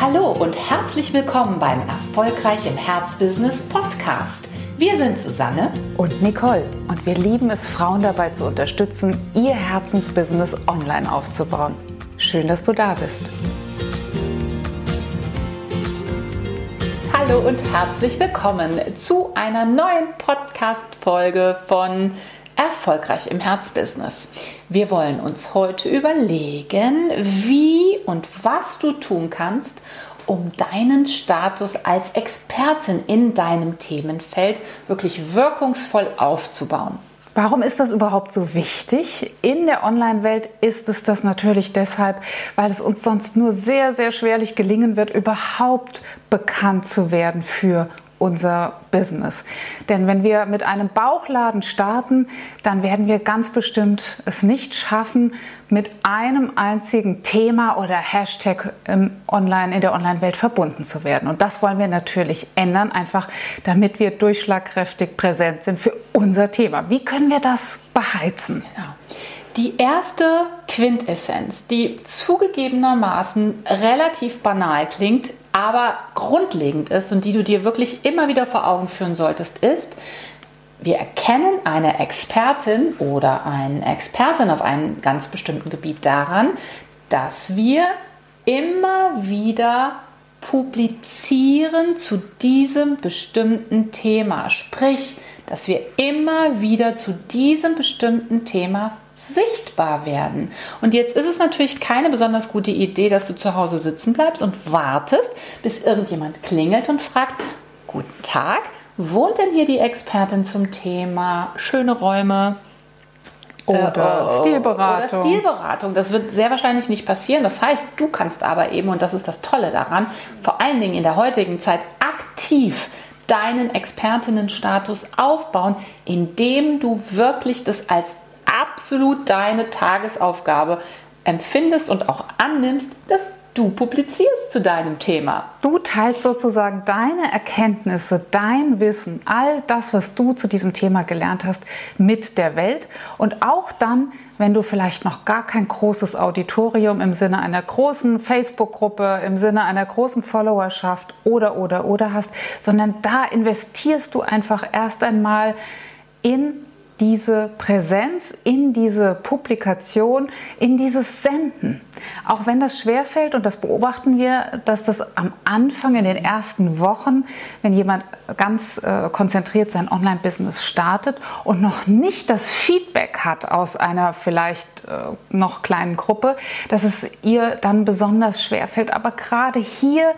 Hallo und herzlich willkommen beim Erfolgreich im Herzbusiness Podcast. Wir sind Susanne und Nicole und wir lieben es, Frauen dabei zu unterstützen, ihr Herzensbusiness online aufzubauen. Schön, dass du da bist. Hallo und herzlich willkommen zu einer neuen Podcast-Folge von Erfolgreich im Herzbusiness. Wir wollen uns heute überlegen, wie und was du tun kannst, um deinen Status als Expertin in deinem Themenfeld wirklich wirkungsvoll aufzubauen. Warum ist das überhaupt so wichtig? In der Online-Welt ist es das natürlich deshalb, weil es uns sonst nur sehr, sehr schwerlich gelingen wird, überhaupt bekannt zu werden für unser Business. Denn wenn wir mit einem Bauchladen starten, dann werden wir ganz bestimmt es nicht schaffen, mit einem einzigen Thema oder Hashtag Online, in der Online-Welt verbunden zu werden. Und das wollen wir natürlich ändern, einfach damit wir durchschlagkräftig präsent sind für unser Thema. Wie können wir das beheizen? Genau. Die erste Quintessenz, die zugegebenermaßen relativ banal klingt, aber grundlegend ist und die du dir wirklich immer wieder vor Augen führen solltest, ist, wir erkennen eine Expertin oder einen Expertin auf einem ganz bestimmten Gebiet daran, dass wir immer wieder publizieren zu diesem bestimmten Thema. Sprich, dass wir immer wieder zu diesem bestimmten Thema sichtbar werden. Und jetzt ist es natürlich keine besonders gute Idee, dass du zu Hause sitzen bleibst und wartest, bis irgendjemand klingelt und fragt, guten Tag, wohnt denn hier die Expertin zum Thema schöne Räume? Oder äh, Stilberatung. Oder Stilberatung. Das wird sehr wahrscheinlich nicht passieren. Das heißt, du kannst aber eben, und das ist das Tolle daran, vor allen Dingen in der heutigen Zeit aktiv deinen Expertinnenstatus aufbauen, indem du wirklich das als absolut deine Tagesaufgabe empfindest und auch annimmst, dass du publizierst zu deinem Thema. Du teilst sozusagen deine Erkenntnisse, dein Wissen, all das, was du zu diesem Thema gelernt hast, mit der Welt. Und auch dann, wenn du vielleicht noch gar kein großes Auditorium im Sinne einer großen Facebook-Gruppe, im Sinne einer großen Followerschaft oder, oder, oder hast, sondern da investierst du einfach erst einmal in diese Präsenz in diese Publikation, in dieses Senden. Auch wenn das schwerfällt, und das beobachten wir, dass das am Anfang in den ersten Wochen, wenn jemand ganz äh, konzentriert sein Online-Business startet und noch nicht das Feedback hat aus einer vielleicht äh, noch kleinen Gruppe, dass es ihr dann besonders schwerfällt. Aber gerade hier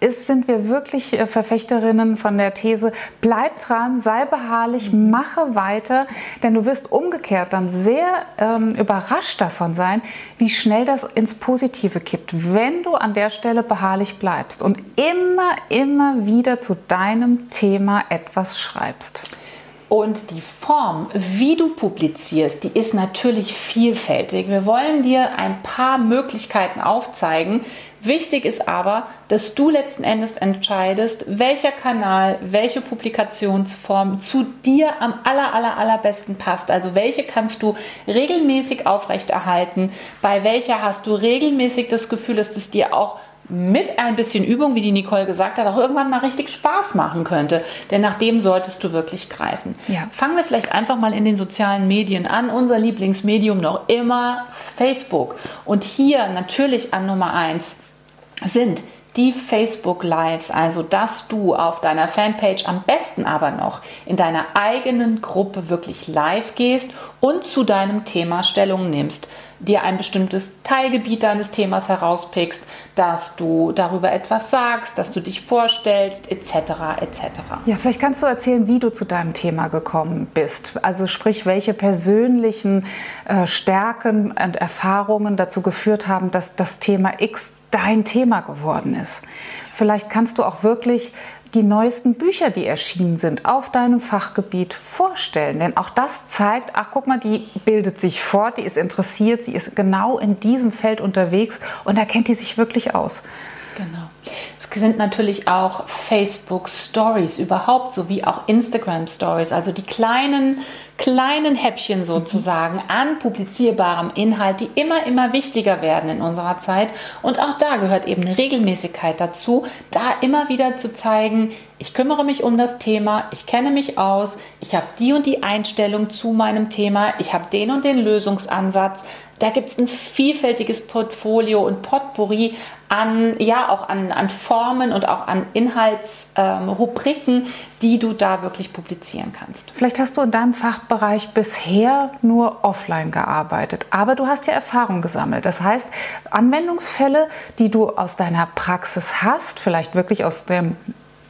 ist, sind wir wirklich äh, Verfechterinnen von der These, bleib dran, sei beharrlich, mache weiter, denn du wirst umgekehrt dann sehr ähm, überrascht davon sein, wie schnell das ins Positive kippt, wenn du an der Stelle beharrlich bleibst und immer, immer wieder zu deinem Thema etwas schreibst. Und die Form, wie du publizierst, die ist natürlich vielfältig. Wir wollen dir ein paar Möglichkeiten aufzeigen, Wichtig ist aber, dass du letzten Endes entscheidest, welcher Kanal, welche Publikationsform zu dir am aller, aller, allerbesten passt. Also welche kannst du regelmäßig aufrechterhalten, bei welcher hast du regelmäßig das Gefühl, dass es dir auch mit ein bisschen Übung, wie die Nicole gesagt hat, auch irgendwann mal richtig Spaß machen könnte. Denn nach dem solltest du wirklich greifen. Ja. Fangen wir vielleicht einfach mal in den sozialen Medien an. Unser Lieblingsmedium noch immer Facebook. Und hier natürlich an Nummer eins sind die Facebook Lives, also dass du auf deiner Fanpage am besten aber noch in deiner eigenen Gruppe wirklich live gehst und zu deinem Thema Stellung nimmst, dir ein bestimmtes Teilgebiet deines Themas herauspickst, dass du darüber etwas sagst, dass du dich vorstellst, etc. etc. Ja, vielleicht kannst du erzählen, wie du zu deinem Thema gekommen bist. Also sprich, welche persönlichen äh, Stärken und Erfahrungen dazu geführt haben, dass das Thema X dein Thema geworden ist. Vielleicht kannst du auch wirklich die neuesten Bücher, die erschienen sind, auf deinem Fachgebiet vorstellen. Denn auch das zeigt, ach guck mal, die bildet sich fort, die ist interessiert, sie ist genau in diesem Feld unterwegs und da kennt die sich wirklich aus. Genau. Es sind natürlich auch Facebook Stories überhaupt, sowie auch Instagram Stories, also die kleinen kleinen Häppchen sozusagen an publizierbarem Inhalt, die immer, immer wichtiger werden in unserer Zeit. Und auch da gehört eben eine Regelmäßigkeit dazu, da immer wieder zu zeigen, ich kümmere mich um das Thema, ich kenne mich aus, ich habe die und die Einstellung zu meinem Thema, ich habe den und den Lösungsansatz. Da gibt es ein vielfältiges Portfolio und Potpourri an, ja, auch an, an Formen und auch an Inhaltsrubriken, ähm, die du da wirklich publizieren kannst. Vielleicht hast du in deinem Fachbereich bisher nur offline gearbeitet, aber du hast ja Erfahrung gesammelt. Das heißt, Anwendungsfälle, die du aus deiner Praxis hast, vielleicht wirklich aus dem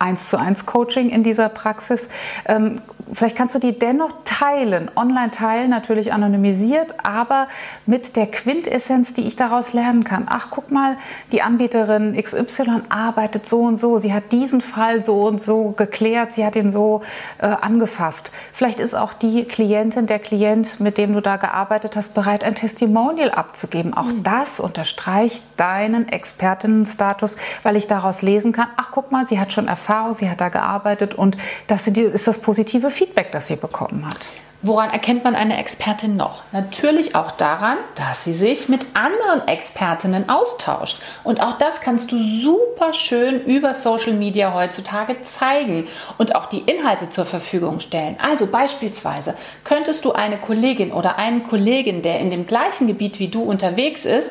1 zu 1 Coaching in dieser Praxis. Ähm, vielleicht kannst du die dennoch teilen, online teilen, natürlich anonymisiert, aber mit der Quintessenz, die ich daraus lernen kann. Ach, guck mal, die Anbieterin XY arbeitet so und so, sie hat diesen Fall so und so geklärt, sie hat ihn so äh, angefasst. Vielleicht ist auch die Klientin, der Klient, mit dem du da gearbeitet hast, bereit, ein Testimonial abzugeben. Auch mhm. das unterstreicht deinen Expertinnenstatus, weil ich daraus lesen kann, ach, guck mal, sie hat schon Erfahrung sie hat da gearbeitet und das ist das positive Feedback, das sie bekommen hat. Woran erkennt man eine Expertin noch? Natürlich auch daran, dass sie sich mit anderen Expertinnen austauscht. Und auch das kannst du super schön über Social Media heutzutage zeigen und auch die Inhalte zur Verfügung stellen. Also beispielsweise könntest du eine Kollegin oder einen Kollegen, der in dem gleichen Gebiet wie du unterwegs ist,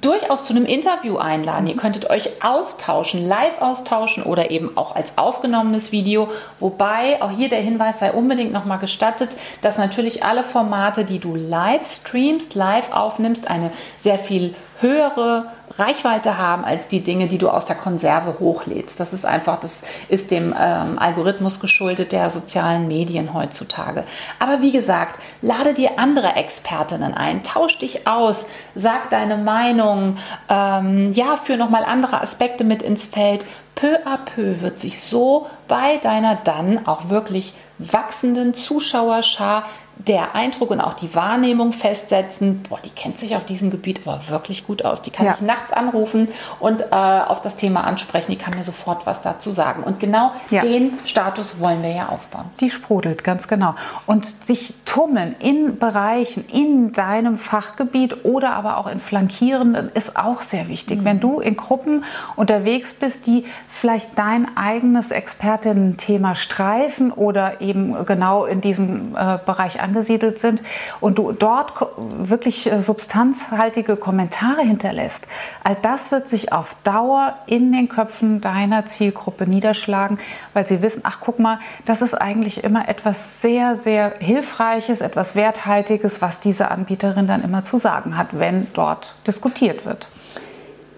durchaus zu einem Interview einladen. Ihr könntet euch austauschen, live austauschen oder eben auch als aufgenommenes Video. Wobei auch hier der Hinweis sei unbedingt nochmal gestattet, dass dass natürlich alle Formate, die du live streamst, live aufnimmst, eine sehr viel höhere Reichweite haben als die Dinge, die du aus der Konserve hochlädst. Das ist einfach, das ist dem ähm, Algorithmus geschuldet der sozialen Medien heutzutage. Aber wie gesagt, lade dir andere Expertinnen ein, tausch dich aus, sag deine Meinung, ähm, ja, führ nochmal andere Aspekte mit ins Feld. Peu à peu wird sich so bei deiner dann auch wirklich wachsenden Zuschauerschar der Eindruck und auch die Wahrnehmung festsetzen, boah, die kennt sich auf diesem Gebiet aber wirklich gut aus. Die kann ja. ich nachts anrufen und äh, auf das Thema ansprechen. Die kann mir sofort was dazu sagen. Und genau ja. den Status wollen wir ja aufbauen. Die sprudelt, ganz genau. Und sich tummeln in Bereichen in deinem Fachgebiet oder aber auch in flankierenden ist auch sehr wichtig. Mhm. Wenn du in Gruppen unterwegs bist, die vielleicht dein eigenes Expertinnen-Thema streifen oder eben genau in diesem äh, Bereich angesiedelt sind und du dort wirklich äh, substanzhaltige Kommentare hinterlässt, all das wird sich auf Dauer in den Köpfen deiner Zielgruppe niederschlagen, weil sie wissen, ach guck mal, das ist eigentlich immer etwas sehr, sehr Hilfreiches, etwas Werthaltiges, was diese Anbieterin dann immer zu sagen hat, wenn dort diskutiert wird.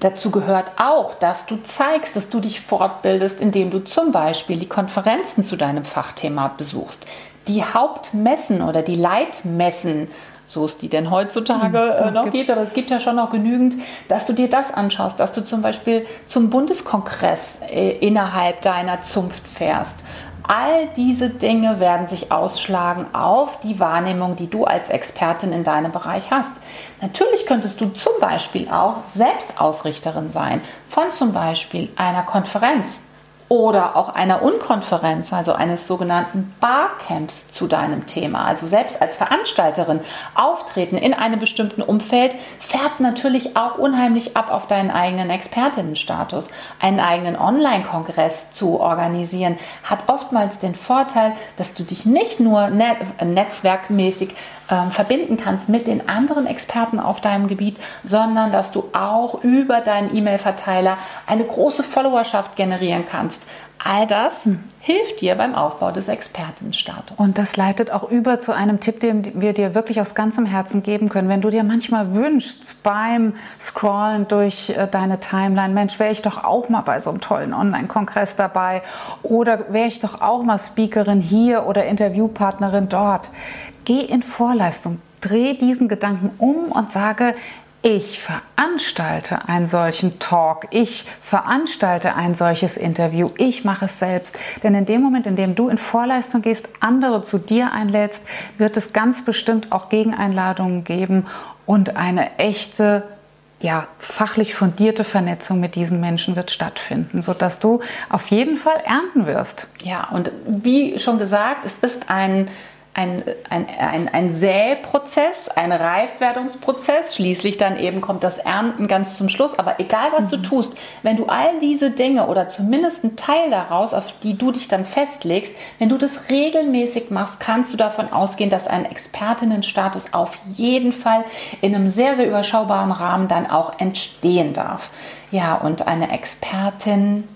Dazu gehört auch, dass du zeigst, dass du dich fortbildest, indem du zum Beispiel die Konferenzen zu deinem Fachthema besuchst die Hauptmessen oder die Leitmessen, so es die denn heutzutage hm, äh, noch gibt, aber es gibt ja schon noch genügend, dass du dir das anschaust, dass du zum Beispiel zum Bundeskongress äh, innerhalb deiner Zunft fährst. All diese Dinge werden sich ausschlagen auf die Wahrnehmung, die du als Expertin in deinem Bereich hast. Natürlich könntest du zum Beispiel auch Selbstausrichterin sein von zum Beispiel einer Konferenz oder auch einer Unkonferenz, also eines sogenannten Barcamps zu deinem Thema. Also selbst als Veranstalterin auftreten in einem bestimmten Umfeld färbt natürlich auch unheimlich ab auf deinen eigenen Expertinnenstatus. Einen eigenen Online-Kongress zu organisieren hat oftmals den Vorteil, dass du dich nicht nur net netzwerkmäßig äh, verbinden kannst mit den anderen Experten auf deinem Gebiet, sondern dass du auch über deinen E-Mail-Verteiler eine große Followerschaft generieren kannst. All das hm. hilft dir beim Aufbau des Expertenstatus. Und das leitet auch über zu einem Tipp, den wir dir wirklich aus ganzem Herzen geben können. Wenn du dir manchmal wünschst beim Scrollen durch äh, deine Timeline, Mensch, wäre ich doch auch mal bei so einem tollen Online-Kongress dabei oder wäre ich doch auch mal Speakerin hier oder Interviewpartnerin dort geh in Vorleistung, dreh diesen Gedanken um und sage, ich veranstalte einen solchen Talk, ich veranstalte ein solches Interview, ich mache es selbst. Denn in dem Moment, in dem du in Vorleistung gehst, andere zu dir einlädst, wird es ganz bestimmt auch Gegeneinladungen geben und eine echte ja, fachlich fundierte Vernetzung mit diesen Menschen wird stattfinden, sodass du auf jeden Fall ernten wirst. Ja, und wie schon gesagt, es ist ein ein, ein, ein, ein Säprozess, ein Reifwerdungsprozess. Schließlich dann eben kommt das Ernten ganz zum Schluss. Aber egal, was mhm. du tust, wenn du all diese Dinge oder zumindest einen Teil daraus, auf die du dich dann festlegst, wenn du das regelmäßig machst, kannst du davon ausgehen, dass ein Expertinnenstatus auf jeden Fall in einem sehr, sehr überschaubaren Rahmen dann auch entstehen darf. Ja, und eine Expertin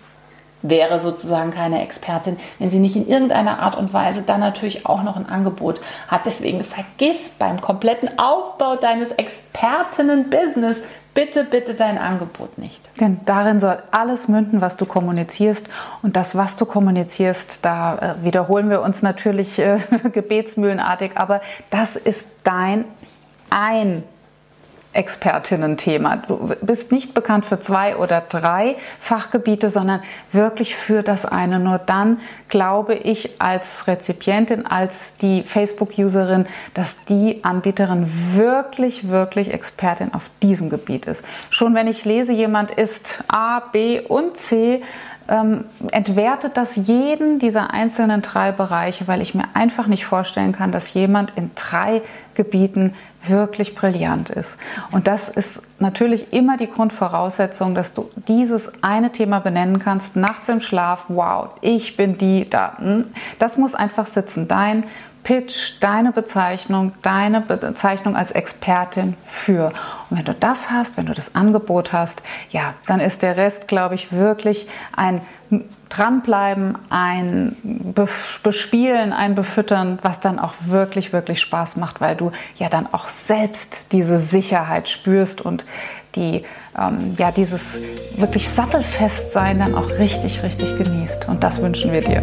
wäre sozusagen keine Expertin, wenn sie nicht in irgendeiner Art und Weise dann natürlich auch noch ein Angebot hat. Deswegen vergiss beim kompletten Aufbau deines Expertinnen-Business bitte, bitte dein Angebot nicht. Denn darin soll alles münden, was du kommunizierst. Und das, was du kommunizierst, da äh, wiederholen wir uns natürlich äh, gebetsmühlenartig, aber das ist dein ein Expertinnen-Thema. Du bist nicht bekannt für zwei oder drei Fachgebiete, sondern wirklich für das eine. Nur dann glaube ich als Rezipientin, als die Facebook-Userin, dass die Anbieterin wirklich, wirklich Expertin auf diesem Gebiet ist. Schon wenn ich lese, jemand ist A, B und C, ähm, entwertet das jeden dieser einzelnen drei Bereiche, weil ich mir einfach nicht vorstellen kann, dass jemand in drei Gebieten wirklich brillant ist. Und das ist natürlich immer die Grundvoraussetzung, dass du dieses eine Thema benennen kannst, nachts im Schlaf, wow, ich bin die da. Hm, das muss einfach sitzen. Dein Pitch, deine Bezeichnung, deine Bezeichnung als Expertin für. Und wenn du das hast, wenn du das Angebot hast, ja, dann ist der Rest, glaube ich, wirklich ein Dranbleiben, ein Bespielen, ein Befüttern, was dann auch wirklich, wirklich Spaß macht, weil du ja dann auch selbst diese Sicherheit spürst und die, ähm, ja, dieses wirklich sattelfest sein dann auch richtig, richtig genießt. Und das wünschen wir dir.